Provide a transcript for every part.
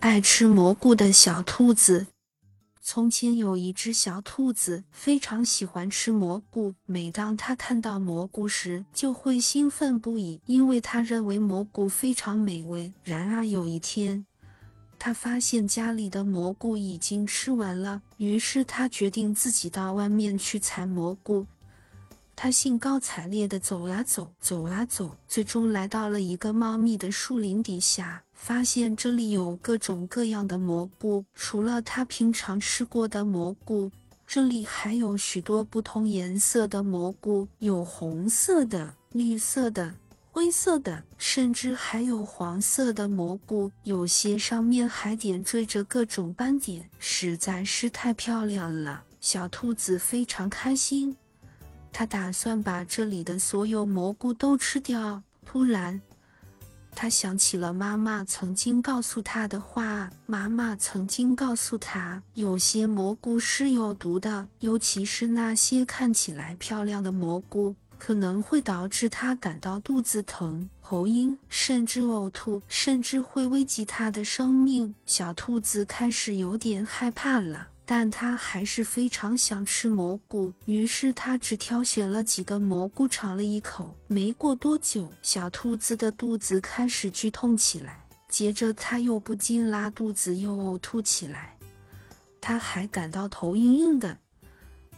爱吃蘑菇的小兔子。从前有一只小兔子，非常喜欢吃蘑菇。每当它看到蘑菇时，就会兴奋不已，因为它认为蘑菇非常美味。然而有一天，它发现家里的蘑菇已经吃完了，于是它决定自己到外面去采蘑菇。他兴高采烈地走啊走，走啊走，最终来到了一个茂密的树林底下，发现这里有各种各样的蘑菇。除了他平常吃过的蘑菇，这里还有许多不同颜色的蘑菇，有红色的、绿色的、灰色的，甚至还有黄色的蘑菇，有些上面还点缀着各种斑点，实在是太漂亮了。小兔子非常开心。它打算把这里的所有蘑菇都吃掉。突然，他想起了妈妈曾经告诉他的话。妈妈曾经告诉他，有些蘑菇是有毒的，尤其是那些看起来漂亮的蘑菇，可能会导致他感到肚子疼、头晕，甚至呕吐，甚至会危及他的生命。小兔子开始有点害怕了。但他还是非常想吃蘑菇，于是他只挑选了几个蘑菇尝了一口。没过多久，小兔子的肚子开始剧痛起来，接着他又不禁拉肚子，又呕吐起来。他还感到头晕晕的。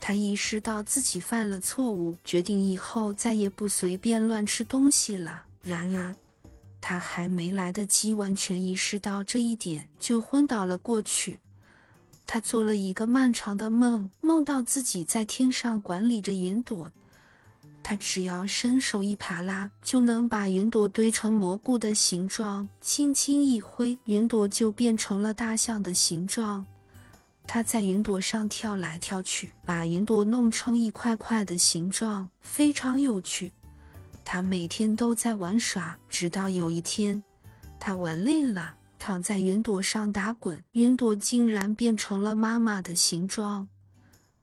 他意识到自己犯了错误，决定以后再也不随便乱吃东西了。然而，他还没来得及完全意识到这一点，就昏倒了过去。他做了一个漫长的梦，梦到自己在天上管理着云朵。他只要伸手一扒拉，就能把云朵堆成蘑菇的形状，轻轻一挥，云朵就变成了大象的形状。他在云朵上跳来跳去，把云朵弄成一块块的形状，非常有趣。他每天都在玩耍，直到有一天，他玩累了。躺在云朵上打滚，云朵竟然变成了妈妈的形状。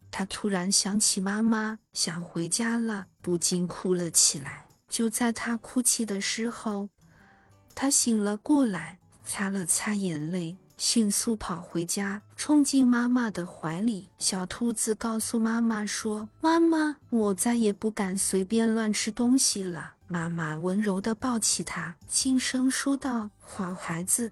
他突然想起妈妈，想回家了，不禁哭了起来。就在他哭泣的时候，他醒了过来，擦了擦眼泪，迅速跑回家，冲进妈妈的怀里。小兔子告诉妈妈说：“妈妈，我再也不敢随便乱吃东西了。”妈妈温柔地抱起他，轻声说道：“好孩子。”